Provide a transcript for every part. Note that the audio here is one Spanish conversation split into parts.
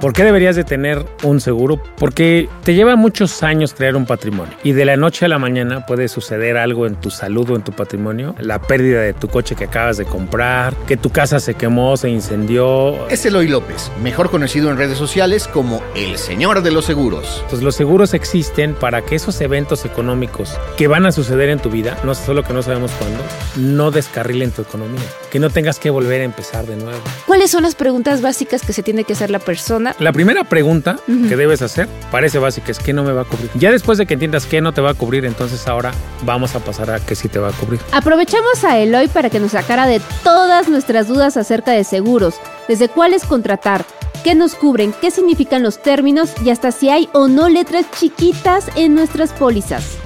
¿Por qué deberías de tener un seguro? Porque te lleva muchos años crear un patrimonio y de la noche a la mañana puede suceder algo en tu salud o en tu patrimonio, la pérdida de tu coche que acabas de comprar, que tu casa se quemó, se incendió. Es Eloy López, mejor conocido en redes sociales como el señor de los seguros. Pues los seguros existen para que esos eventos económicos que van a suceder en tu vida, no solo que no sabemos cuándo, no descarrilen tu economía, que no tengas que volver a empezar de nuevo. ¿Cuáles son las preguntas básicas que se tiene que hacer la persona? La primera pregunta que debes hacer parece básica, es ¿qué no me va a cubrir? Ya después de que entiendas qué no te va a cubrir, entonces ahora vamos a pasar a qué sí te va a cubrir. Aprovechamos a Eloy para que nos sacara de todas nuestras dudas acerca de seguros, desde cuáles contratar, qué nos cubren, qué significan los términos y hasta si hay o no letras chiquitas en nuestras pólizas.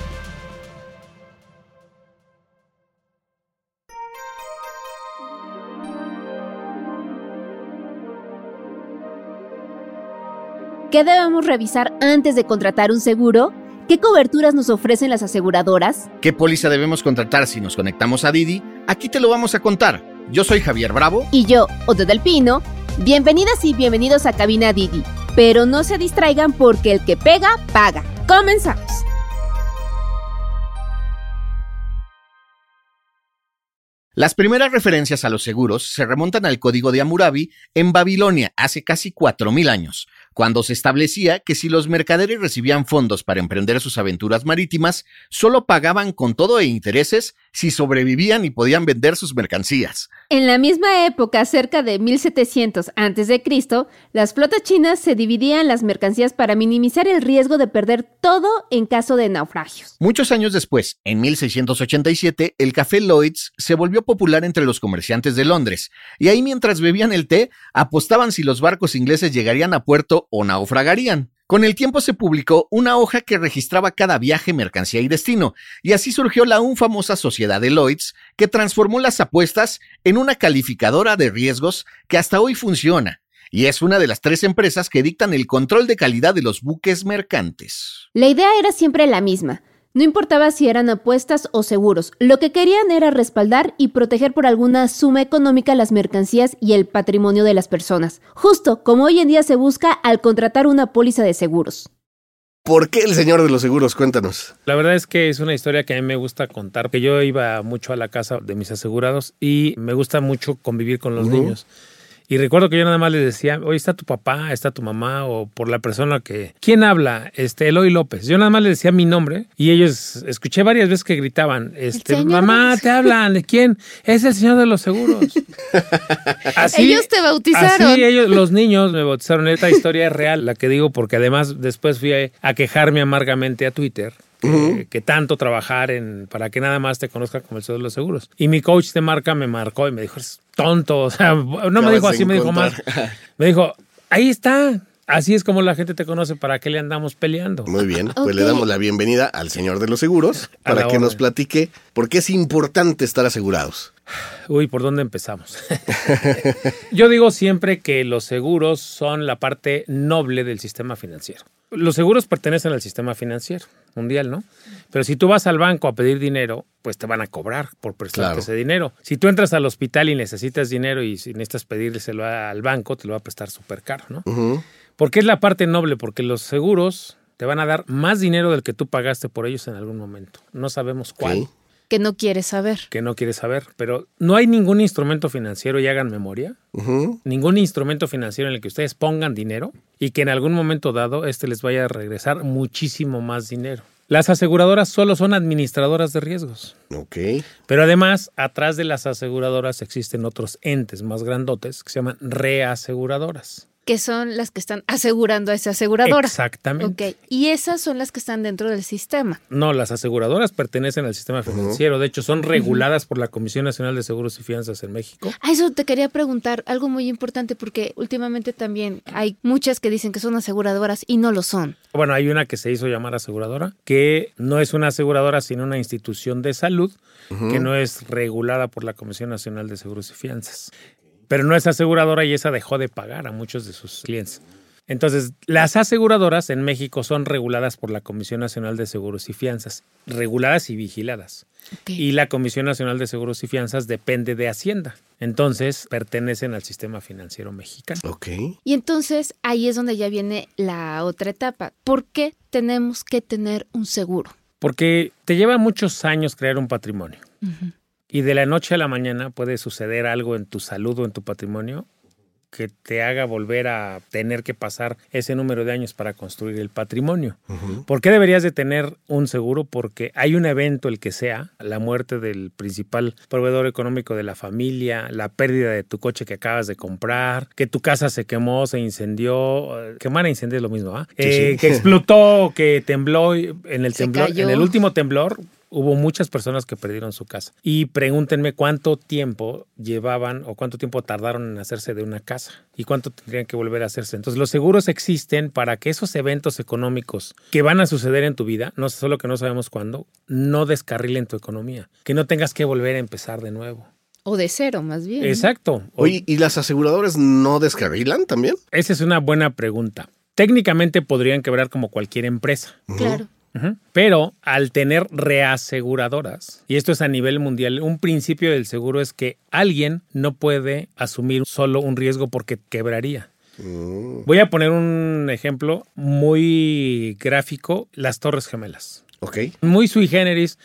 ¿Qué debemos revisar antes de contratar un seguro? ¿Qué coberturas nos ofrecen las aseguradoras? ¿Qué póliza debemos contratar si nos conectamos a Didi? Aquí te lo vamos a contar. Yo soy Javier Bravo. Y yo, Otto del Pino. Bienvenidas y bienvenidos a Cabina Didi. Pero no se distraigan porque el que pega, paga. Comenzamos. Las primeras referencias a los seguros se remontan al Código de Hammurabi en Babilonia hace casi 4.000 años, cuando se establecía que si los mercaderes recibían fondos para emprender sus aventuras marítimas, solo pagaban con todo e intereses si sobrevivían y podían vender sus mercancías. En la misma época, cerca de 1700 a.C., las flotas chinas se dividían las mercancías para minimizar el riesgo de perder todo en caso de naufragios. Muchos años después, en 1687, el café Lloyds se volvió popular entre los comerciantes de Londres, y ahí mientras bebían el té, apostaban si los barcos ingleses llegarían a puerto o naufragarían. Con el tiempo se publicó una hoja que registraba cada viaje, mercancía y destino, y así surgió la aún famosa Sociedad de Lloyds, que transformó las apuestas en una calificadora de riesgos que hasta hoy funciona, y es una de las tres empresas que dictan el control de calidad de los buques mercantes. La idea era siempre la misma no importaba si eran apuestas o seguros, lo que querían era respaldar y proteger por alguna suma económica las mercancías y el patrimonio de las personas, justo como hoy en día se busca al contratar una póliza de seguros. ¿Por qué el señor de los seguros? Cuéntanos. La verdad es que es una historia que a mí me gusta contar, que yo iba mucho a la casa de mis asegurados y me gusta mucho convivir con los niños. Y recuerdo que yo nada más les decía, hoy está tu papá, está tu mamá, o por la persona que. ¿Quién habla? Este, Eloy López. Yo nada más les decía mi nombre y ellos escuché varias veces que gritaban, este, mamá, te hablan, ¿de quién? Es el señor de los seguros. así, ellos te bautizaron. Así ellos, los niños me bautizaron. Esta historia es real, la que digo, porque además después fui a quejarme amargamente a Twitter que, tanto trabajar en para que nada más te conozca como el señor de los seguros. Y mi coach de marca me marcó y me dijo, es tonto, o sea, no me dijo así, me dijo más. Me dijo, ahí está. Así es como la gente te conoce, ¿para qué le andamos peleando? Muy bien, pues le damos la bienvenida al señor de los seguros para que nos platique por qué es importante estar asegurados. Uy, ¿por dónde empezamos? Yo digo siempre que los seguros son la parte noble del sistema financiero. Los seguros pertenecen al sistema financiero mundial, ¿no? Pero si tú vas al banco a pedir dinero, pues te van a cobrar por prestarte ese dinero. Si tú entras al hospital y necesitas dinero y si necesitas pedírselo al banco, te lo va a prestar súper caro, ¿no? Porque es la parte noble, porque los seguros te van a dar más dinero del que tú pagaste por ellos en algún momento. No sabemos cuál. Que no quieres saber. Que no quieres saber. Pero no hay ningún instrumento financiero, y hagan memoria, ningún instrumento financiero en el que ustedes pongan dinero y que en algún momento dado este les vaya a regresar muchísimo más dinero. Las aseguradoras solo son administradoras de riesgos. Ok. Pero además, atrás de las aseguradoras existen otros entes más grandotes que se llaman reaseguradoras que son las que están asegurando a esa aseguradora. Exactamente. Ok, y esas son las que están dentro del sistema. No, las aseguradoras pertenecen al sistema financiero, de hecho son reguladas por la Comisión Nacional de Seguros y Fianzas en México. A eso te quería preguntar, algo muy importante, porque últimamente también hay muchas que dicen que son aseguradoras y no lo son. Bueno, hay una que se hizo llamar aseguradora, que no es una aseguradora, sino una institución de salud, que no es regulada por la Comisión Nacional de Seguros y Fianzas pero no es aseguradora y esa dejó de pagar a muchos de sus clientes. Entonces, las aseguradoras en México son reguladas por la Comisión Nacional de Seguros y Fianzas, reguladas y vigiladas. Y la Comisión Nacional de Seguros y Fianzas depende de Hacienda. Entonces, pertenecen al sistema financiero mexicano. Ok. Y entonces ahí es donde ya viene la otra etapa. ¿Por qué tenemos que tener un seguro? Porque te lleva muchos años crear un patrimonio. Y de la noche a la mañana puede suceder algo en tu salud o en tu patrimonio que te haga volver a tener que pasar ese número de años para construir el patrimonio. ¿Por qué deberías de tener un seguro? Porque hay un evento, el que sea, la muerte del principal proveedor económico de la familia, la pérdida de tu coche que acabas de comprar, que tu casa se quemó, se incendió, eh, quemar e incendiar es lo mismo, ¿ah? Eh, que explotó, que tembló en el temblor, en el último temblor hubo muchas personas que perdieron su casa. Y pregúntenme cuánto tiempo llevaban o cuánto tiempo tardaron en hacerse de una casa y cuánto tendrían que volver a hacerse. Entonces los seguros existen para que esos eventos económicos que van a suceder en tu vida, no solo que no sabemos cuándo, no descarrilen tu economía, que no tengas que volver a empezar de nuevo. O de cero, más bien. Exacto. Oye, ¿y las aseguradoras no descarrilan también? Esa es una buena pregunta. Técnicamente podrían quebrar como cualquier empresa. Claro. Pero al tener reaseguradoras, y esto es a nivel mundial, un principio del seguro es que alguien no puede asumir solo un riesgo porque quebraría. Voy a poner un ejemplo muy gráfico, las Torres Gemelas. Ok. Muy sui generis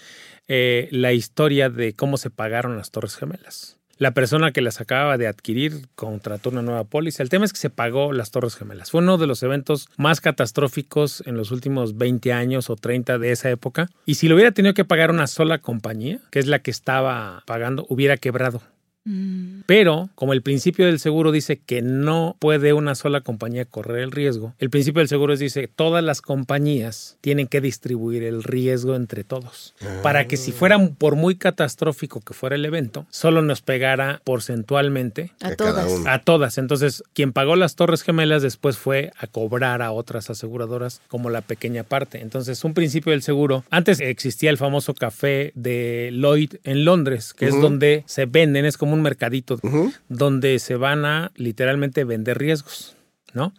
eh, la historia de cómo se pagaron las Torres Gemelas. La persona que las acababa de adquirir contrató una nueva póliza. El tema es que se pagó las Torres Gemelas. Fue uno de los eventos más catastróficos en los últimos 20 años o 30 de esa época. Y si lo hubiera tenido que pagar una sola compañía, que es la que estaba pagando, hubiera quebrado. Mm, Pero, como el principio del seguro dice que no puede una sola compañía correr el riesgo, el principio del seguro es dice todas las compañías tienen que distribuir el riesgo entre todos. Para que si fuera por muy catastrófico que fuera el evento, solo nos pegara porcentualmente a A todas. a todas. Entonces, quien pagó las Torres Gemelas después fue a cobrar a otras aseguradoras como la pequeña parte. Entonces, un principio del seguro. Antes existía el famoso café de Lloyd en Londres, que es Ujú. donde se venden, es como un mercadito donde se van a literalmente vender riesgos. ¿No?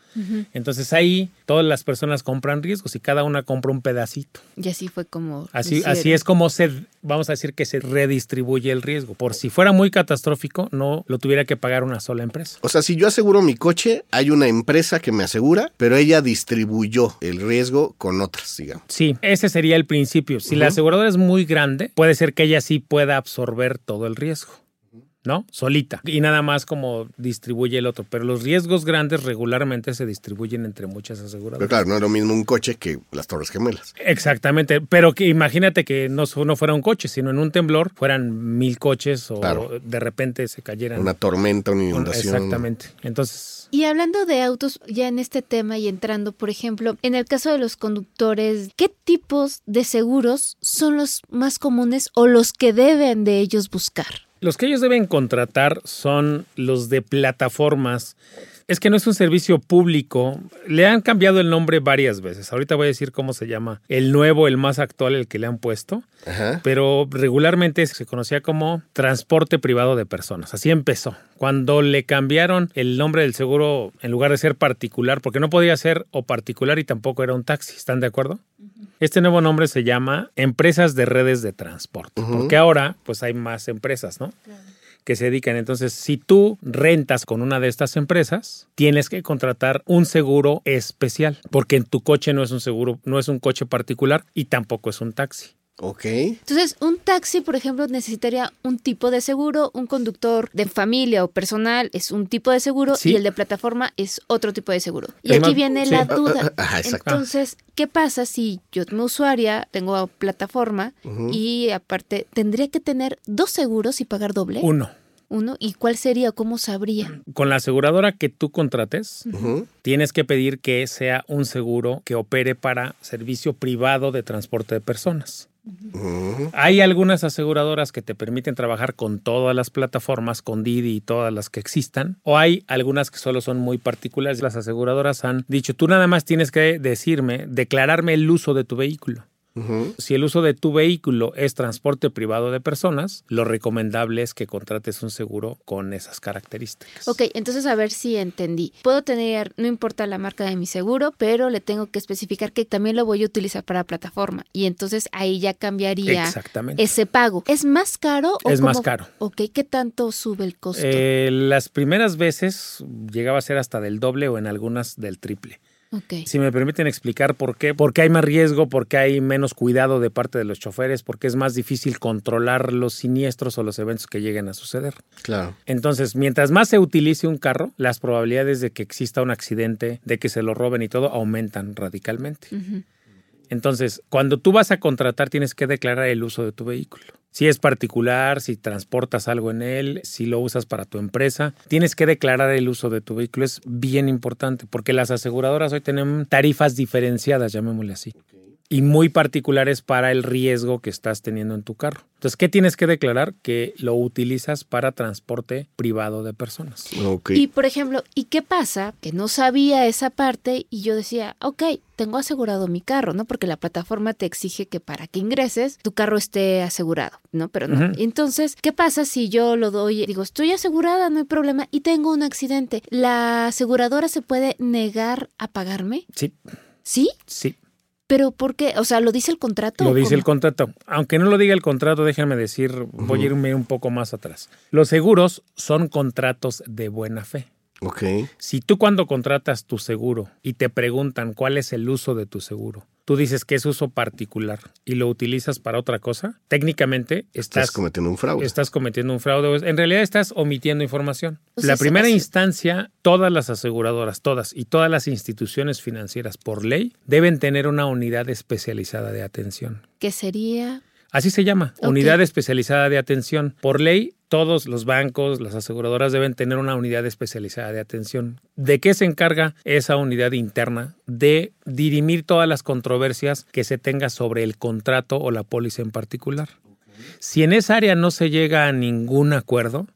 Entonces ahí todas las personas compran riesgos y cada una compra un pedacito. Y así fue como. Así, así es como se, vamos a decir que se redistribuye el riesgo. Por si fuera muy catastrófico, no lo tuviera que pagar una sola empresa. O sea, si yo aseguro mi coche, hay una empresa que me asegura, pero ella distribuyó el riesgo con otras, digamos. Sí, ese sería el principio. Si la aseguradora es muy grande, puede ser que ella sí pueda absorber todo el riesgo. ¿No? Solita. Y nada más como distribuye el otro. Pero los riesgos grandes regularmente se distribuyen entre muchas Pero aseguradoras. claro, no es lo mismo un coche que las Torres Gemelas. Exactamente. Pero que imagínate que no, no fuera un coche, sino en un temblor fueran mil coches o Claro. de repente se cayeran. Una tormenta, una Un- inundación. Exactamente. Entonces, Y hablando de autos, ya en este tema y entrando, por ejemplo, en el caso de los conductores, ¿qué tipos de seguros son los más comunes o los que deben de ellos buscar? Los que ellos deben contratar son los de plataformas. Es que no es un servicio público. Le han cambiado el nombre varias veces. Ahorita voy a decir cómo se llama. El nuevo, el más actual, el que le han puesto. Ajá. Pero regularmente se conocía como transporte privado de personas. Así empezó. Cuando le cambiaron el nombre del seguro, en lugar de ser particular, porque no podía ser o particular y tampoco era un taxi. ¿Están de acuerdo? Este nuevo nombre se llama Empresas de Redes de Transporte. Porque ahora, pues hay más empresas, ¿no? que se dedican. Entonces, si tú rentas con una de estas empresas, tienes que contratar un seguro especial, porque en tu coche no es un seguro, no es un coche particular y tampoco es un taxi. Ok. Entonces, un taxi, por ejemplo, necesitaría un tipo de seguro, un conductor de familia o personal es un tipo de seguro Sí. y el de plataforma es otro tipo de seguro. Y aquí viene sí. la duda. Ajá, exacto. Entonces, ¿qué pasa si yo como usuaria tengo plataforma y aparte tendría que tener dos seguros y pagar doble? Uno, Uno. ¿Y cuál sería? ¿Cómo sabría? con la aseguradora que tú contrates, tienes que pedir que sea un seguro que opere para servicio privado de transporte de personas. Hay algunas aseguradoras que te permiten trabajar con todas las plataformas, con Didi y todas las que existan, o hay algunas que solo son muy particulares. Las aseguradoras han dicho, tú nada más tienes que decirme, declararme el uso de tu vehículo. Si el uso de tu vehículo es transporte privado de personas, lo recomendable es que contrates un seguro con esas características. Ok, entonces a ver si entendí. Puedo tener, no importa la marca de mi seguro, pero le tengo que especificar que también lo voy a utilizar para plataforma. Y entonces ahí ya cambiaría ese pago. ¿Es más caro? O es más caro. Ok, ¿qué tanto sube el costo? Eh, las primeras veces llegaba a ser hasta del doble o en algunas del triple. Si me permiten explicar por qué, porque hay más riesgo, porque hay menos cuidado de parte de los choferes, porque es más difícil controlar los siniestros o los eventos que lleguen a suceder. Claro. Entonces, mientras más se utilice un carro, las probabilidades de que exista un accidente, de que se lo roben y todo, aumentan radicalmente. Entonces, cuando tú vas a contratar, tienes que declarar el uso de tu vehículo. Si es particular, si transportas algo en él, si lo usas para tu empresa, tienes que declarar el uso de tu vehículo. Es bien importante porque las aseguradoras hoy tienen tarifas diferenciadas, llamémosle así y muy particulares para el riesgo que estás teniendo en tu carro. Entonces, ¿qué tienes que declarar? Que lo utilizas para transporte privado de personas. Y, por ejemplo, ¿y qué pasa? Que no sabía esa parte y yo decía, ok, tengo asegurado mi carro, ¿no? Porque la plataforma te exige que para que ingreses, tu carro esté asegurado, ¿no? Pero no. Entonces, ¿qué pasa si yo lo doy, digo, estoy asegurada, no hay problema, y tengo un accidente? ¿La aseguradora se puede negar a pagarme? Sí. ¿Sí? Sí. ¿Pero por qué? O sea, ¿lo dice el contrato? Lo dice el contrato. Aunque no lo diga el contrato, déjenme decir, voy a irme un poco más atrás. Los seguros son contratos de buena fe. Ok. Si tú cuando contratas tu seguro y te preguntan cuál es el uso de tu seguro, tú dices que es uso particular y lo utilizas para otra cosa, técnicamente estás, cometiendo un fraude. Estás cometiendo un fraude. En realidad estás omitiendo información. la primera instancia, todas las aseguradoras, todas y todas las instituciones financieras por ley deben tener una unidad especializada de atención. ¿Qué sería? Así se llama, unidad especializada de atención. Por ley, todos los bancos, las aseguradoras deben tener una unidad especializada de atención. ¿De qué se encarga esa unidad interna? De dirimir todas las controversias que se tenga sobre el contrato o la póliza en particular. Si en esa área no se llega a ningún acuerdo,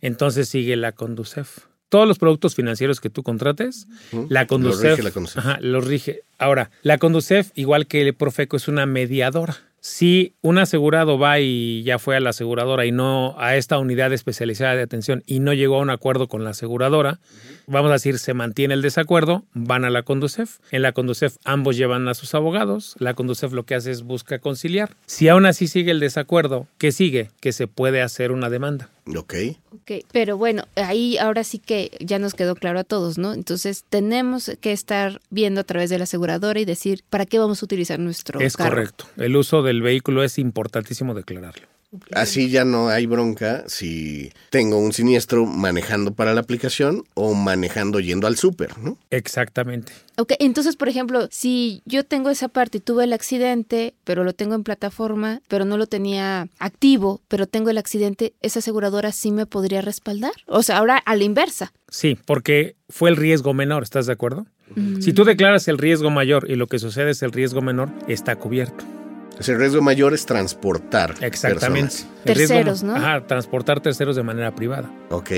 entonces sigue la Conducef. Todos los productos financieros que tú contrates, la Conducef, los rige. Ahora, la Conducef, igual que el Profeco, es una mediadora. Si un asegurado va y ya fue a la aseguradora y no a esta unidad especializada de atención y no llegó a un acuerdo con la aseguradora, vamos a decir, se mantiene el desacuerdo, van a la Conducef. En la Conducef ambos llevan a sus abogados. La Conducef lo que hace es busca conciliar. Si aún así sigue el desacuerdo, ¿qué sigue? Que se puede hacer una demanda. Ok. Ok, pero bueno, ahí ahora sí que ya nos quedó claro a todos, ¿no? Entonces tenemos que estar viendo a través de la aseguradora y decir para qué vamos a utilizar nuestro Es correcto. El uso del vehículo es importantísimo declararlo. Así ya no hay bronca si tengo un siniestro manejando para la aplicación o manejando yendo al súper, ¿no? Exactamente. Ok, entonces, por ejemplo, si yo tengo esa parte y tuve el accidente, pero lo tengo en plataforma, pero no lo tenía activo, pero tengo el accidente, ¿esa aseguradora sí me podría respaldar? O sea, ahora a la inversa. Sí, porque fue el riesgo menor, ¿estás de acuerdo? Si tú declaras el riesgo mayor y lo que sucede es el riesgo menor, está cubierto. El riesgo mayor es transportar. Exactamente. Terceros, ¿no? Ajá, transportar terceros de manera privada. Ok.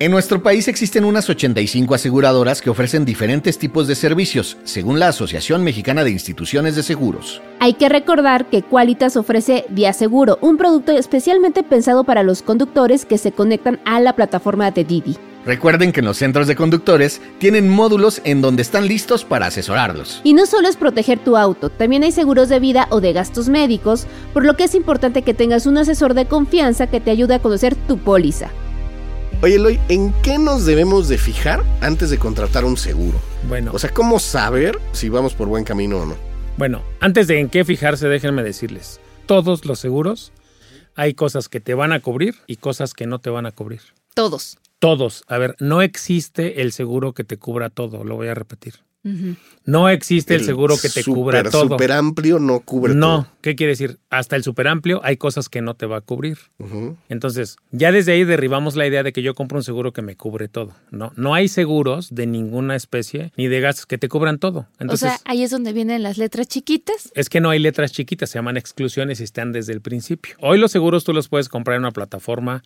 En nuestro país existen unas 85 aseguradoras que ofrecen diferentes tipos de servicios, según la Asociación Mexicana de Instituciones de Seguros. Hay que recordar que Qualitas ofrece Seguro, un producto especialmente pensado para los conductores que se conectan a la plataforma de Didi. Recuerden que en los centros de conductores tienen módulos en donde están listos para asesorarlos. Y no solo es proteger tu auto, también hay seguros de vida o de gastos médicos, por lo que es importante que tengas un asesor de confianza que te ayude a conocer tu póliza. Oye, Eloy, ¿en qué nos debemos de fijar antes de contratar un seguro? Bueno. O sea, ¿cómo saber si vamos por buen camino o no? Bueno, antes de en qué fijarse, déjenme decirles, todos los seguros hay cosas que te van a cubrir y cosas que no te van a cubrir. Todos. Todos. A ver, no existe el seguro que te cubra todo, lo voy a repetir. No existe el, seguro que te cubra todo. Super amplio no cubre no, todo. No, ¿qué quiere decir? Hasta el super amplio hay cosas que no te va a cubrir. Entonces, ya desde ahí derribamos la idea de que yo compro un seguro que me cubre todo. No, no hay seguros de ninguna especie ni de gastos que te cubran todo. Entonces, o sea, ahí es donde vienen las letras chiquitas. Es que no hay letras chiquitas, se llaman exclusiones y están desde el principio. Hoy los seguros tú los puedes comprar en una plataforma,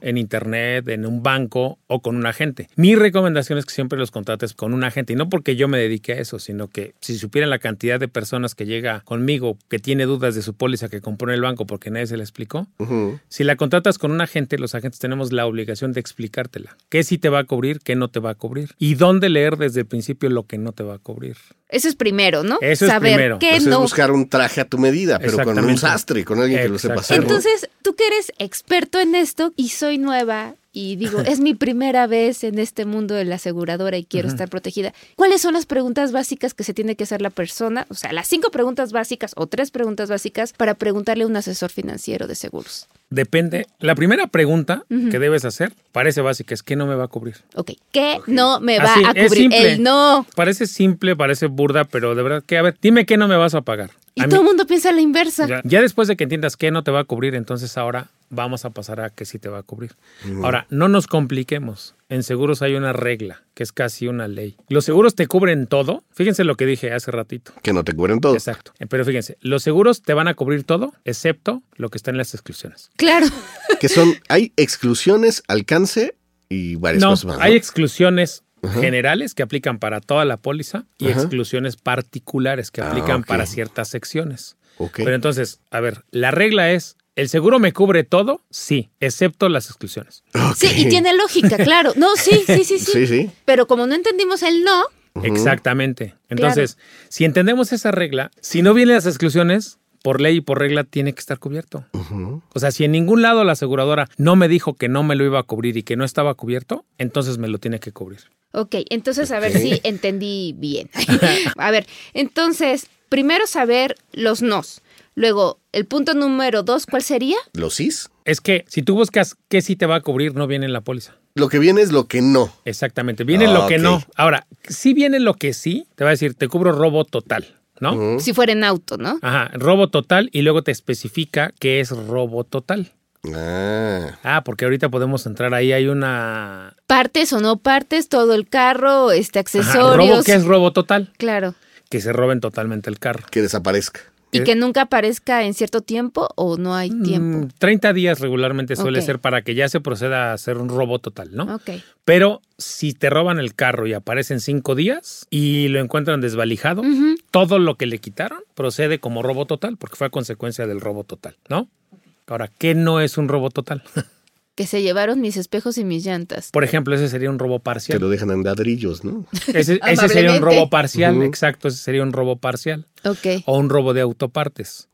en internet, en un banco o con un agente. Mi recomendación es que siempre los contrates con un agente y no porque yo me dediqué a eso, sino que si supieran la cantidad de personas que llega conmigo que tiene dudas de su póliza que compró en el banco porque nadie se la explicó, si la contratas con un agente, los agentes tenemos la obligación de explicártela. ¿Qué sí te va a cubrir, qué no te va a cubrir? Y dónde leer desde el principio lo que no te va a cubrir. Eso es primero, ¿no? Eso es Saber primero. qué Pues es no. buscar un traje a tu medida, pero con un sastre, con alguien que lo sepa hacer. Entonces, tú que eres experto en esto y soy nueva y digo, es mi primera vez en este mundo de la aseguradora y quiero estar protegida. ¿Cuáles son las preguntas básicas que se tiene que hacer la persona? O sea, las cinco preguntas básicas o tres preguntas básicas para preguntarle a un asesor financiero de seguros. Depende. La primera pregunta que debes hacer parece básica, es ¿qué no me va a cubrir? Ok, ¿qué no me va Así, a es cubrir? simple. El no. Parece simple, parece burda, pero de verdad que, a ver, dime qué no me vas a pagar. Y todo el mundo piensa la inversa. ya, ya después de que entiendas qué no te va a cubrir, entonces ahora vamos a pasar a qué sí te va a cubrir. Ahora, no nos compliquemos. En seguros hay una regla, que es casi una ley. Los seguros te cubren todo. Fíjense lo que dije hace ratito. Que no te cubren todo. Exacto. Pero fíjense, los seguros te van a cubrir todo, excepto lo que está en las exclusiones. Claro. Que son, hay exclusiones, alcance y varias No, cosas más. ¿no? hay exclusiones generales que aplican para toda la póliza y Ajá. exclusiones particulares que Ah, aplican para ciertas secciones. Pero entonces, a ver, la regla es, ¿el seguro me cubre todo? Sí, excepto las exclusiones. Sí, y tiene lógica, claro. No, sí, sí, sí, sí. Sí, sí. Pero como no entendimos el no, Exactamente. Entonces, si entendemos esa regla, si no vienen las exclusiones, por ley y por regla tiene que estar cubierto. O sea, si en ningún lado la aseguradora no me dijo que no me lo iba a cubrir y que no estaba cubierto, entonces me lo tiene que cubrir. Ok, entonces a ver si entendí bien. a ver, entonces, primero saber los nos. Luego, el punto número dos, ¿cuál sería? Los cis. Es que si tú buscas qué sí te va a cubrir, no viene en la póliza. Lo que viene es lo que no. Exactamente. Viene Ah, lo que no. Ahora, si viene lo que sí, te va a decir, te cubro robo total, ¿no? Si fuera en auto, ¿no? Ajá, robo total y luego te especifica qué es robo total. Ah. Ah, porque ahorita podemos entrar ahí, hay una... Partes o no partes, todo el carro, este Ajá, accesorios. ¿Robo qué es robo total? Claro. Que se roben totalmente el carro. Que desaparezca. Y Eh. que nunca aparezca en cierto tiempo o no hay tiempo. Mm, 30 días regularmente suele ser para que ya se proceda a hacer un robo total, ¿no? Ok. Pero si te roban el carro y aparecen cinco días y lo encuentran desvalijado, todo lo que le quitaron procede como robo total, porque fue a consecuencia del robo total, ¿no? Ahora, ¿qué no es un robo total? Que se llevaron mis espejos y mis llantas. Por ejemplo, ese sería un robo parcial. lo dejan en ladrillos, ¿no? Ese, ese sería un robo parcial, exacto, ese sería un robo parcial. Ok. O un robo de autopartes.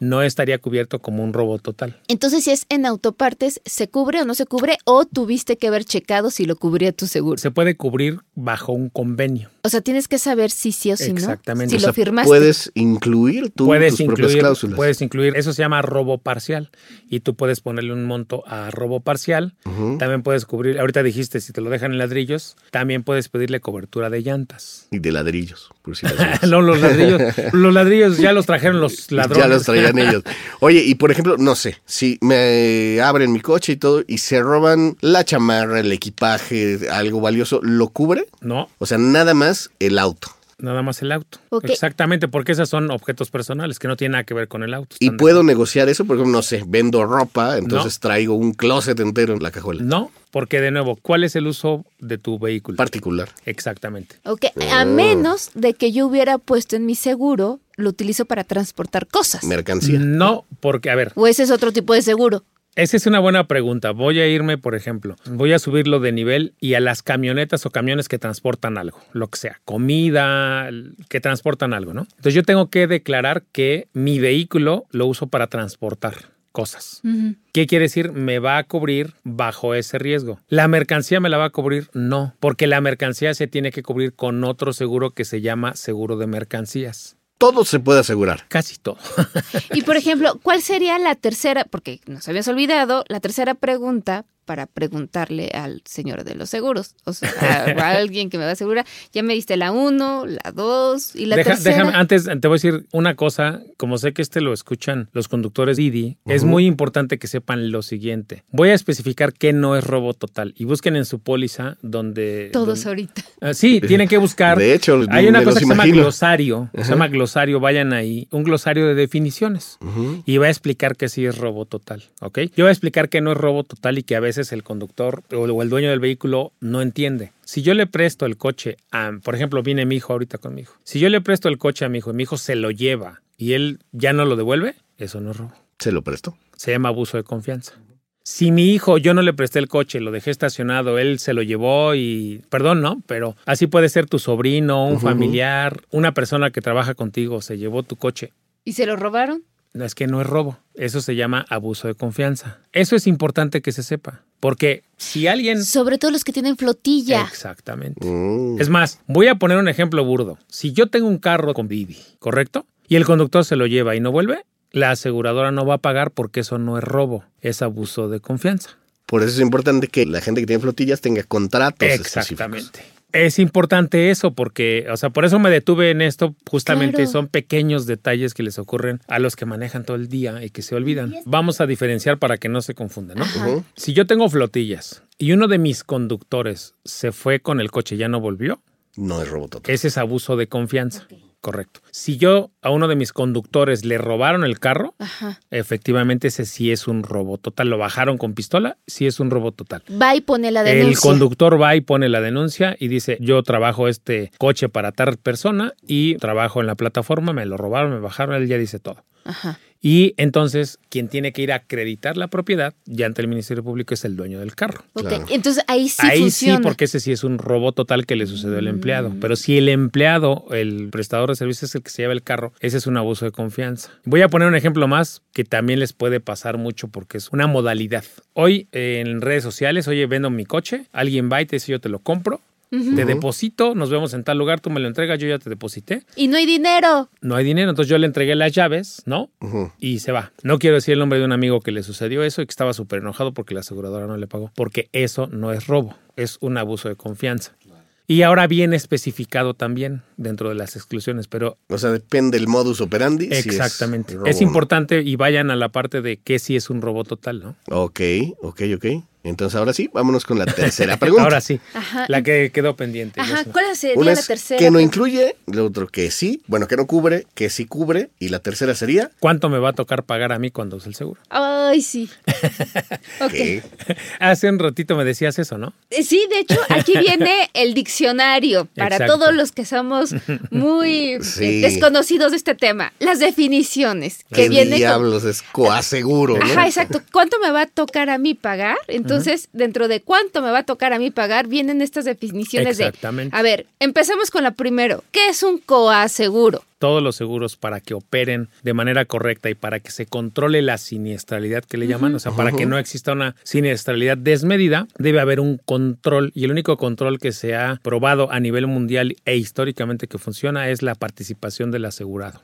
No estaría cubierto como un robo total. Entonces, si es en autopartes, ¿se cubre o no se cubre? ¿O tuviste que haber checado si lo cubría tu seguro? Se puede cubrir bajo un convenio. O sea, tienes que saber si sí o si no. Exactamente. Si O lo sea, firmaste. Puedes incluir tú puedes tus propias incluir, cláusulas. puedes incluir, eso se llama robo parcial y tú puedes ponerle un monto a robo parcial. También puedes cubrir, ahorita dijiste, si te lo dejan en ladrillos, también puedes pedirle cobertura de llantas. Y de ladrillos, por si las no, los ladrillos, los ladrillos ya los trajeron los ladrones. Ya los traían ellos. Oye, y por ejemplo, no sé, si me abren mi coche y todo y se roban la chamarra, el equipaje, algo valioso, ¿lo cubre? No, O sea, nada más el auto. nada más el auto. Ok. Exactamente, porque esos son objetos personales que no tienen nada que ver con el auto. Y puedo negociar eso, por ejemplo, no sé, vendo ropa, entonces traigo un closet entero en la cajuela. No, porque de nuevo, ¿cuál es el uso de tu vehículo? Particular. Exactamente. Ok, a menos de que yo hubiera puesto en mi seguro, lo utilizo para transportar cosas. Mercancía. No, porque, a ver, O ese es otro tipo de seguro. Esa es una buena pregunta. Voy a irme, por ejemplo, voy a subirlo de nivel y a las camionetas o camiones que transportan algo, lo que sea, comida, que transportan algo, ¿no? Entonces yo tengo que declarar que mi vehículo lo uso para transportar cosas. ¿Qué quiere decir? Me va a cubrir bajo ese riesgo. ¿La mercancía me la va a cubrir? No, porque la mercancía se tiene que cubrir con otro seguro que se llama seguro de mercancías. Todo se puede asegurar. Casi todo. Y por ejemplo, ¿cuál sería la tercera? Porque nos habías olvidado, la tercera pregunta para preguntarle al señor de los seguros. O sea, a, a alguien que me va a asegurar. Ya me diste la uno, la dos y la Deja- tercera. déjame, antes te voy a decir una cosa, como sé que este lo escuchan los conductores Didi, es muy importante que sepan lo siguiente. Voy a especificar qué no es robo total y busquen en su póliza donde... Todos donde- ahorita. Ah, sí, tienen que buscar. De hecho, hay una me cosa los que se llama glosario, se llama glosario, vayan ahí, un glosario de definiciones. Y va a explicar que sí es robo total, ¿ok? Yo voy a explicar que no es robo total y que a veces el conductor o o el dueño del vehículo no entiende. Si yo le presto el coche a, por ejemplo, viene mi hijo ahorita con mi hijo. Si yo le presto el coche a mi hijo y mi hijo se lo lleva y él ya no lo devuelve, eso no es robo. ¿Se lo prestó? Se llama abuso de confianza. Si mi hijo, yo no le presté el coche, lo dejé estacionado, él se lo llevó y, perdón, ¿no? Pero así puede ser tu sobrino, un familiar, una persona que trabaja contigo, se llevó tu coche. ¿Y se lo robaron? No es que no es robo, eso se llama abuso de confianza. Eso es importante que se sepa, porque si alguien... Sobre todo los que tienen flotilla. Exactamente. Mm. Es más, voy a poner un ejemplo burdo. Si yo tengo un carro con Bibi, ¿correcto? Y el conductor se lo lleva y no vuelve, la aseguradora no va a pagar porque eso no es robo, es abuso de confianza. Por eso es importante que la gente que tiene flotillas tenga contratos Exactamente. Es importante eso porque, o sea, por eso me detuve en esto. Justamente Claro. son pequeños detalles que les ocurren a los que manejan todo el día y que se olvidan. Vamos a diferenciar para que no se confundan, ¿no? Si yo tengo flotillas y uno de mis conductores se fue con el coche y ya no volvió, No es robo total. ese es abuso de confianza. Correcto. Si yo a uno de mis conductores le robaron el carro, Ajá. efectivamente ese sí es un robo total. Lo bajaron con pistola, sí es un robo total. Va y pone la denuncia. El conductor va y pone la denuncia y dice, yo trabajo este coche para tal persona y trabajo en la plataforma, me lo robaron, me bajaron, él ya dice todo. Ajá. Y entonces quien tiene que ir a acreditar la propiedad ya ante el Ministerio Público es el dueño del carro. Claro. Entonces ahí sí Ahí funciona. sí, porque ese sí es un robo total que le sucedió al empleado. Pero si el empleado, el prestador de servicios es el que se lleva el carro, ese es un abuso de confianza. Voy a poner un ejemplo más que también les puede pasar mucho porque es una modalidad. Hoy eh, en redes sociales, oye, vendo mi coche, alguien va y te dice yo te lo compro. Te deposito, nos vemos en tal lugar, tú me lo entregas, yo ya te deposité. Y no hay dinero. No hay dinero, entonces yo le entregué las llaves, ¿no? Ujú. y se va. No quiero decir el nombre de un amigo que le sucedió eso y que estaba súper enojado porque la aseguradora no le pagó, porque eso no es robo, es un abuso de confianza. Y ahora viene especificado también dentro de las exclusiones, pero O sea, depende del modus operandi. si es exactamente. es no. importante y vayan a la parte de que sí es un robo total, ¿no? Ok, ok, ok. Entonces ahora sí, vámonos con la tercera pregunta. Ahora sí, Ajá. la que quedó pendiente. Ajá. ¿Cuál sería Una la tercera? que no incluye, lo otro que sí, bueno, que no cubre, que sí cubre, y la tercera sería ¿Cuánto me va a tocar pagar a mí cuando use el seguro? Ay, sí. Ok. que Hace un ratito me decías eso, ¿no? Eh, Sí, de hecho, aquí viene el diccionario para Exacto. todos los que somos muy eh, Sí. desconocidos de este tema. Las definiciones que ¿Qué viene con- diablos es coaseguro, ¿no? Ajá, exacto. ¿Cuánto me va a tocar a mí pagar? Entonces, dentro de cuánto me va a tocar a mí pagar, vienen estas definiciones de... Exactamente. A ver, empecemos con la primero. ¿Qué es un coaseguro? todos los seguros para que operen de manera correcta y para que se controle la siniestralidad que le llaman, o sea, para que no exista una siniestralidad desmedida, debe haber un control y el único control que se ha probado a nivel mundial e históricamente que funciona es la participación del asegurado.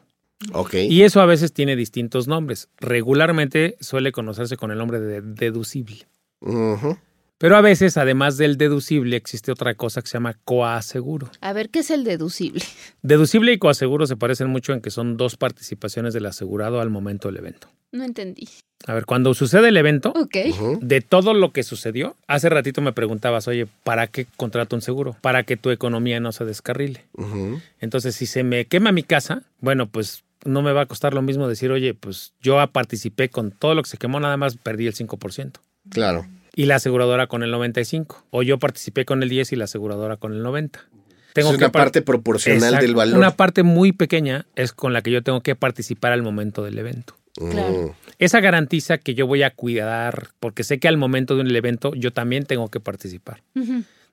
Ok. Y eso a veces tiene distintos nombres. Regularmente suele conocerse con el nombre de deducible. Pero a veces, además del deducible, existe otra cosa que se llama coaseguro. A ver, ¿qué es el deducible? Deducible y coaseguro se parecen mucho en que son dos participaciones del asegurado al momento del evento. No entendí. A ver, cuando sucede el evento, de todo lo que sucedió, hace ratito me preguntabas, oye, ¿para qué contrato un seguro? Para que tu economía no se descarrile. Entonces, si se me quema mi casa, bueno, pues no me va a costar lo mismo decir, oye, pues yo participé con todo lo que se quemó, nada más perdí el 5%. Claro. Y la aseguradora con el 95%. O yo participé con el 10% y la aseguradora con el 90%. es una par- parte proporcional Exacto. del valor. Una parte muy pequeña es con la que yo tengo que participar al momento del evento. Ujú. Claro. Esa garantiza que yo voy a cuidar, porque sé que al momento de un evento yo también tengo que participar.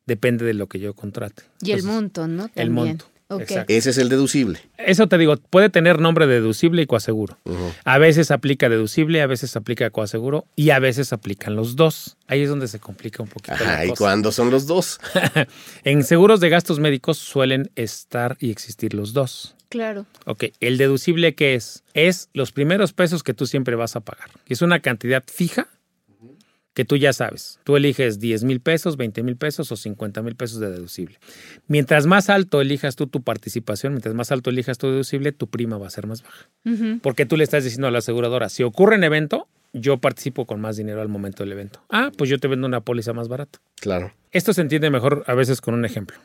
Depende de lo que yo contrate. Y el monto, ¿no? El También. monto. Ese es el deducible. Eso te digo, puede tener nombre deducible y coaseguro. A veces aplica deducible, a veces aplica coaseguro y a veces aplican los dos. Ahí es donde se complica un poquito. la Ajá, ¿y cuándo son los dos? En seguros de gastos médicos suelen estar y existir los dos. Claro. Ok, el deducible ¿qué es? Es los primeros pesos que tú siempre vas a pagar. Es una cantidad fija que tú ya sabes. Tú eliges 10 mil pesos, 20 mil pesos o 50 mil pesos de deducible. Mientras más alto elijas tú tu participación, mientras más alto elijas tu deducible, tu prima va a ser más baja. Porque tú le estás diciendo a la aseguradora, si ocurre un evento, yo participo con más dinero al momento del evento. Ah, pues yo te vendo una póliza más barata. Claro. Esto se entiende mejor a veces con un ejemplo.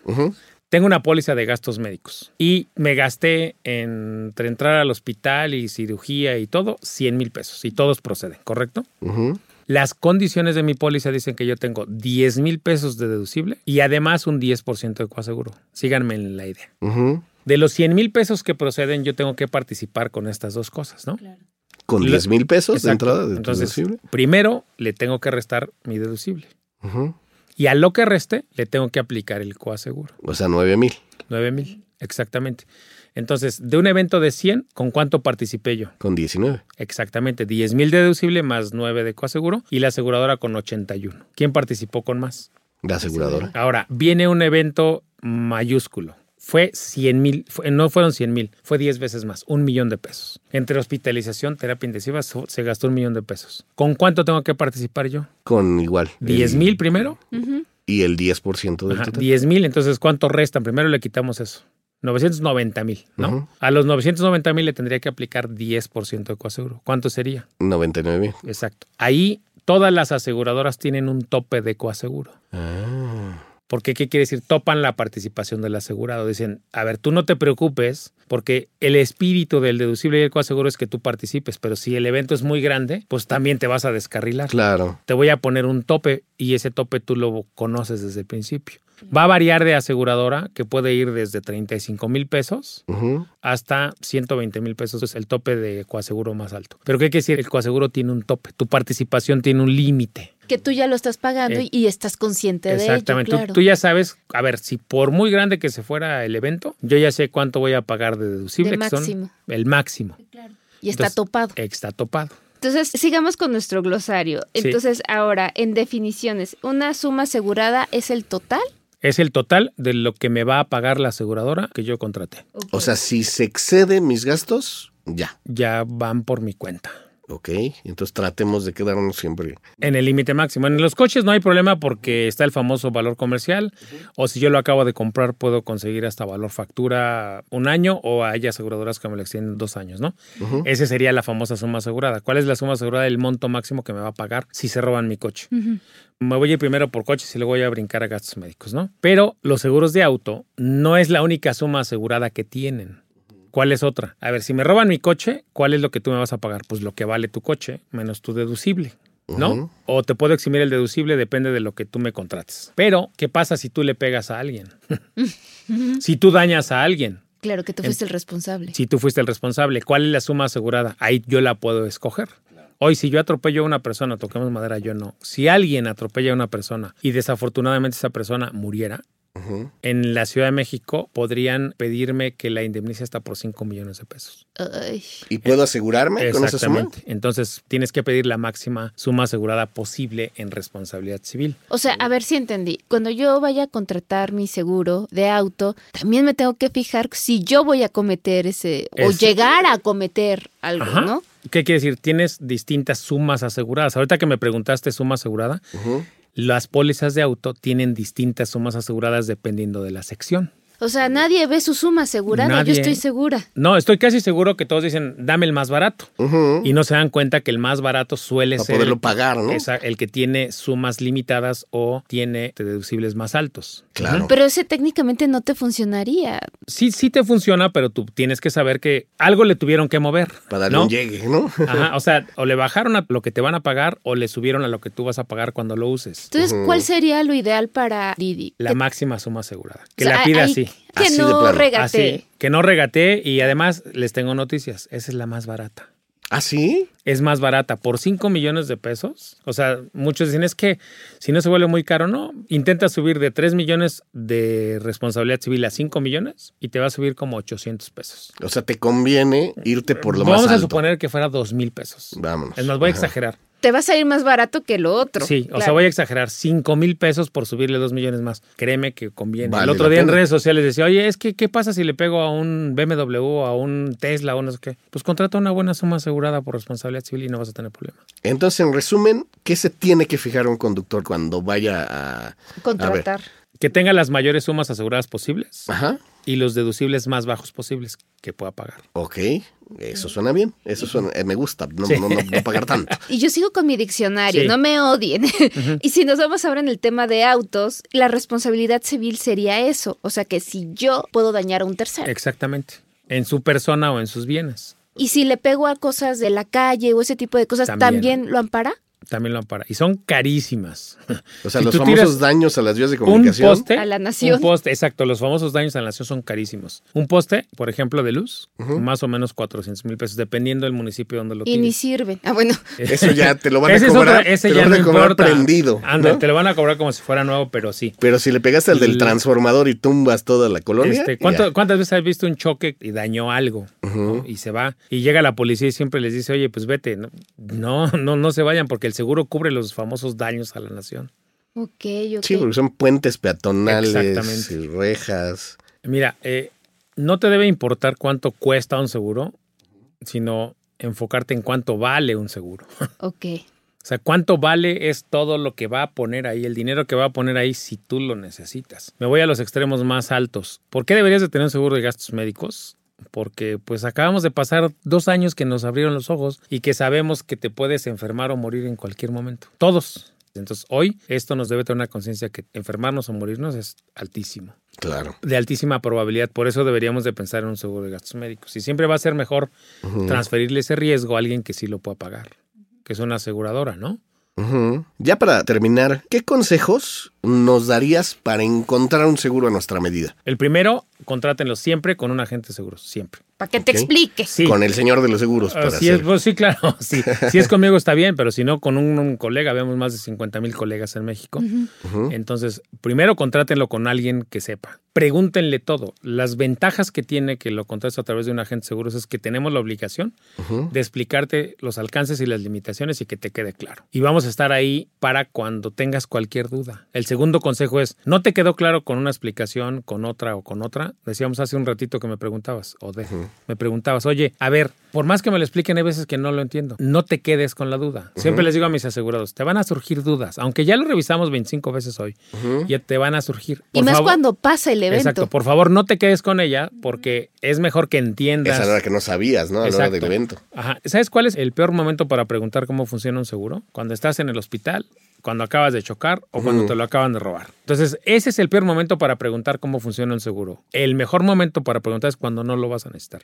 Tengo una póliza de gastos médicos y me gasté entre entrar al hospital y cirugía y todo 100 mil pesos y todos proceden, ¿correcto? Ujú. Las condiciones de mi póliza dicen que yo tengo 10 mil pesos de deducible y además un 10% de coaseguro. Síganme en la idea. De los 100 mil pesos que proceden, yo tengo que participar con estas dos cosas, ¿no? Con Lo- 10 mil pesos de entrada de Entonces, deducible. primero le tengo que restar mi deducible. Y a lo que reste, le tengo que aplicar el coaseguro. O sea, 9 mil. 9 mil, exactamente. Entonces, de un evento de 100, ¿con cuánto participé yo? Con 19. Exactamente, 10 mil de deducible más 9 de coaseguro y la aseguradora con 81. ¿Quién participó con más? La aseguradora. Ahora, viene un evento mayúsculo. Fue 100 mil, no fueron 100 mil, fue 10 veces más, un millón de pesos. Entre hospitalización, terapia intensiva, so- se gastó un millón de pesos. ¿Con cuánto tengo que participar yo? Con igual. 10 el- mil primero. Y el 10% del Ajá, total. 10 mil, entonces ¿cuánto restan? Primero le quitamos eso. 990 mil, ¿no? A los 990 mil le tendría que aplicar 10% de coaseguro. ¿Cuánto sería? 99 mil. Exacto. Ahí todas las aseguradoras tienen un tope de coaseguro. Ah. Porque, ¿qué quiere decir? Topan la participación del asegurado. Dicen, a ver, tú no te preocupes porque el espíritu del deducible y el coaseguro es que tú participes, pero si el evento es muy grande, pues también te vas a descarrilar. Claro. Te voy a poner un tope y ese tope tú lo conoces desde el principio. Va a variar de aseguradora, que puede ir desde 35 mil pesos Ujú. hasta 120 mil pesos, es el tope de coaseguro más alto. Pero ¿qué quiere decir? El coaseguro tiene un tope, tu participación tiene un límite. Que tú ya lo estás pagando Eh, y estás consciente de ello, Exactamente. Tú- claro. Tú, ya sabes, a ver, si por muy grande que se fuera el evento, yo ya sé cuánto voy a pagar de deducible. De que son máximo. el máximo. y está Entonces, topado. Está topado. Entonces, sigamos con nuestro glosario. Sí. Entonces, ahora, en definiciones, ¿una suma asegurada es el total? Es el total de lo que me va a pagar la aseguradora que yo contraté. O sea, si se exceden mis gastos, ya. Ya van por mi cuenta. Ok. Entonces tratemos de quedarnos siempre. En el límite máximo. En los coches no hay problema porque está el famoso valor comercial. O si yo lo acabo de comprar, puedo conseguir hasta valor factura un año o hay aseguradoras que me lo extienden dos años, ¿no? Ujú. Esa sería la famosa suma asegurada. ¿Cuál es la suma asegurada? El monto máximo que me va a pagar si se roban mi coche. Me voy a ir primero por coches y luego voy a brincar a gastos médicos, ¿no? Pero los seguros de auto no es la única suma asegurada que tienen. ¿Cuál es otra? A ver, si me roban mi coche, ¿cuál es lo que tú me vas a pagar? Pues lo que vale tu coche menos tu deducible. ¿no? O te puedo eximir el deducible, depende de lo que tú me contrates. Pero, ¿qué pasa si tú le pegas a alguien? si tú dañas a alguien, Claro que tú fuiste el responsable. si tú fuiste el responsable, ¿cuál es la suma asegurada? Ahí yo la puedo escoger. Hoy, si yo atropello a una persona, toquemos madera, yo no. Si alguien atropella a una persona y desafortunadamente esa persona muriera, En la Ciudad de México podrían pedirme que la indemnice hasta por 5 millones de pesos. Ay. ¿Y puedo asegurarme con esa suma? Exactamente. Entonces, tienes que pedir la máxima suma asegurada posible en responsabilidad civil. O sea, a ver si entendí. Cuando yo vaya a contratar mi seguro de auto, también me tengo que fijar si yo voy a cometer ese o Es- llegar a cometer algo, Ajá. ¿no? ¿Qué quiere decir? Tienes distintas sumas aseguradas. Ahorita que me preguntaste suma asegurada, Ujú. Las pólizas de auto tienen distintas sumas aseguradas dependiendo de la sección. O sea, nadie ve su suma asegurada, Nadie. yo estoy segura. No, estoy casi seguro que todos dicen, dame el más barato. Ujú. Y no se dan cuenta que el más barato suele Para ser poderlo el, pagar, ¿no? esa- el que tiene sumas limitadas o tiene deducibles más altos. Claro. Pero ese técnicamente no te funcionaría. Sí, sí te funciona, pero tú tienes que saber que algo le tuvieron que mover. Para darle ¿no? un llegue, ¿no? Ajá, o sea, o le bajaron a lo que te van a pagar o le subieron a lo que tú vas a pagar cuando lo uses. Entonces, ¿cuál sería lo ideal para Didi? La Que- máxima suma asegurada. Que o sea, la pida así. Que Así de no plano. regatee. Así. Que no regatee y además les tengo noticias. Esa es la más barata. ¿Ah, sí? Es más barata por 5 millones de pesos. O sea, muchos dicen es que si no se vuelve muy caro, no. Intenta subir de 3 millones de responsabilidad civil a 5 millones y te va a subir como 800 pesos. O sea, te conviene irte por lo Vamos más a alto. suponer que fuera 2 mil pesos. Vámonos. Es más, voy a exagerar. Te va a salir más barato que lo otro. Sí, o sea, voy a exagerar. 5 mil pesos por subirle 2 millones más. Créeme que conviene. Vale el otro día en redes sociales decía, oye, es que, ¿qué pasa si le pego a un BMW o a un Tesla o no sé qué? Pues contrata una buena suma asegurada por responsabilidad civil y no vas a tener problema. Entonces, en resumen, ¿qué se tiene que fijar un conductor cuando vaya a... Contratar. Que tenga las mayores sumas aseguradas posibles Ajá. Y los deducibles más bajos posibles que pueda pagar. Ok, eso suena bien. Eso suena, eh, me gusta, no, Sí. no, no, no pagar tanto. Y yo sigo con mi diccionario, Sí. no me odien. y si nos vamos ahora en el tema de autos, la responsabilidad civil sería eso. O sea que si yo puedo dañar a un tercero. Exactamente. En su persona o en sus bienes. Y si le pego a cosas de la calle o ese tipo de cosas, También. ¿también, lo ampara? También lo ampara. Y son carísimas. O sea, Si los famosos daños a las vías de Un comunicación. poste. A la nación. Un poste, exacto. Los famosos daños a la nación son carísimos. Un poste, por ejemplo, de luz, más o menos 400 mil pesos, dependiendo del municipio donde lo Y ni tires. sirven. Ah, bueno. Eso ya te lo van a Ese es cobrar. otro- ese te ya lo van no a cobrar importa. prendido. Anda, ¿no? te lo van a cobrar como si fuera nuevo, pero sí. Pero si le pegaste al del El- transformador y tumbas toda la colonia. Este, ¿cuánto- ya. ¿Cuántas veces has visto un choque y dañó algo? ¿no? Y se va. Y llega la policía y siempre les dice, oye, pues vete. No, no, no, no se vayan porque el seguro cubre los famosos daños a la nación. Ok, ok. Sí, porque son puentes peatonales, Exactamente. y rejas. Mira, eh, no te debe importar cuánto cuesta un seguro, sino enfocarte en cuánto vale un seguro. Ok. O sea, cuánto vale es todo lo que va a poner ahí, el dinero que va a poner ahí si tú lo necesitas. Me voy a los extremos más altos. ¿Por qué deberías de tener un seguro de gastos médicos? Porque pues acabamos de pasar dos años que nos abrieron los ojos y que sabemos que te puedes enfermar o morir en cualquier momento. Todos. Entonces hoy esto nos debe tener una conciencia que enfermarnos o morirnos es altísimo Claro. de altísima probabilidad. Por eso deberíamos de pensar en un seguro de gastos médicos. Y siempre va a ser mejor transferirle ese riesgo a alguien que sí lo pueda pagar, que es una aseguradora, ¿no? Ya para terminar, ¿qué consejos nos darías para encontrar un seguro a nuestra medida? El primero, contrátenlo siempre con un agente de seguros, siempre. Para que te explique. Sí. Con el señor de los seguros. Para es, hacer. pues sí, claro. Sí. Si es conmigo está bien, pero si no, con un, un colega, vemos más de 50 mil colegas en México. Entonces, primero contrátenlo con alguien que sepa. Pregúntenle todo. Las ventajas que tiene que lo contrates a través de un agente de seguros es que tenemos la obligación de explicarte los alcances y las limitaciones y que te quede claro. Y vamos a estar ahí para cuando tengas cualquier duda. El segundo consejo es, no te quedó claro con una explicación, con otra o con otra. Decíamos hace un ratito que me preguntabas, o de, me preguntabas, oye, a ver, por más que me lo expliquen, hay veces que no lo entiendo. No te quedes con la duda. Siempre les digo a mis asegurados, te van a surgir dudas, aunque ya lo revisamos 25 veces hoy, ya te van a surgir. Y más favor- cuando pasa el evento. Exacto, por favor no te quedes con ella porque es mejor que entiendas. Esa era la que no sabías, ¿no? A la hora del evento. Ajá. ¿Sabes cuál es el peor momento para preguntar cómo funciona un seguro? Cuando estás en el hospital, cuando acabas de chocar o cuando te lo acaban de robar. Entonces, ese es el peor momento para preguntar cómo funciona un seguro. El mejor momento para preguntar es cuando no lo vas a necesitar.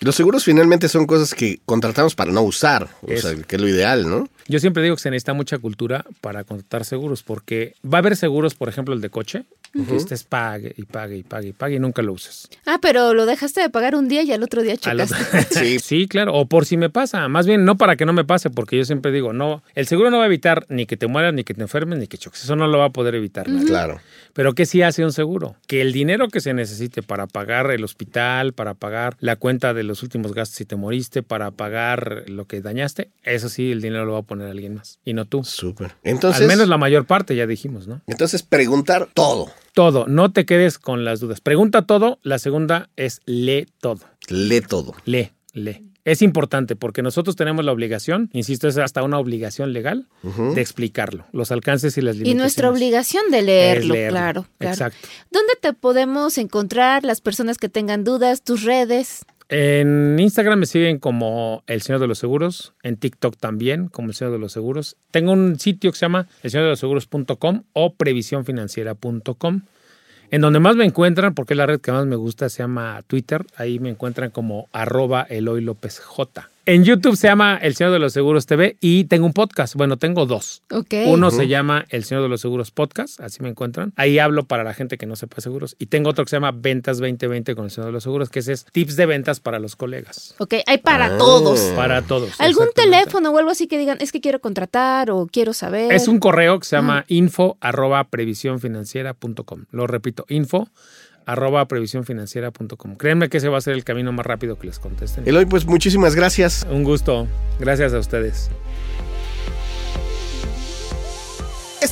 Los seguros finalmente son cosas que contratamos para no usar. O Eso. sea, que es lo ideal, ¿no? Yo siempre digo que se necesita mucha cultura para contratar seguros, porque va a haber seguros, por ejemplo, el de coche, que estés pague y pague y pague y pague y nunca lo uses. Ah, pero lo dejaste de pagar un día y al otro día Al otro- checaste. Sí. sí, claro. O por si me pasa. Más bien, no para que no me pase, porque yo siempre digo, no, el seguro no va a evitar ni que te mueras, ni que te enfermes, ni que choques. Eso no lo va a poder evitar. Claro. Pero ¿qué sí hace un seguro? Que el dinero que se necesite para pagar el hospital, para pagar la cuenta de los últimos gastos si te moriste, para pagar lo que dañaste, eso sí, el dinero lo va a poner alguien más y no tú. Súper. Entonces, Al menos la mayor parte, ya dijimos, ¿no? entonces preguntar todo. Todo, no te quedes con las dudas. Pregunta todo. La segunda es lee todo. Lee todo. Lee, lee. Es importante porque nosotros tenemos la obligación, insisto, es hasta una obligación legal de explicarlo, los alcances y las Y limitaciones. nuestra obligación de Es leerlo, leerlo. claro, claro. Exacto. ¿Dónde te podemos encontrar las personas que tengan dudas, tus redes? En Instagram me siguen como El Señor de los Seguros, en TikTok también como El Señor de los Seguros. Tengo un sitio que se llama elseñordeloseguros.com o previsiónfinanciera.com. En donde más me encuentran, porque es la red que más me gusta, se llama Twitter. Ahí me encuentran como arroba Eloy López J. En YouTube se llama El Señor de los Seguros TV y tengo un podcast. Bueno, tengo dos. Ok. Uno se llama El Señor de los Seguros Podcast, así me encuentran. Ahí hablo para la gente que no sepa seguros. Y tengo otro que se llama Ventas 2020 con el Señor de los Seguros, que ese es tips de ventas para los colegas. Ok, hay para Ah. todos. Para todos. ¿Algún teléfono o algo así que digan, es que quiero contratar o quiero saber? Es un correo que se llama info arroba previsiónfinanciera.com. Lo repito, info arroba previsiónfinanciera.com. Créanme que ese va a ser el camino más rápido que les contesten. Eloy, pues muchísimas gracias. Un gusto. Gracias a ustedes.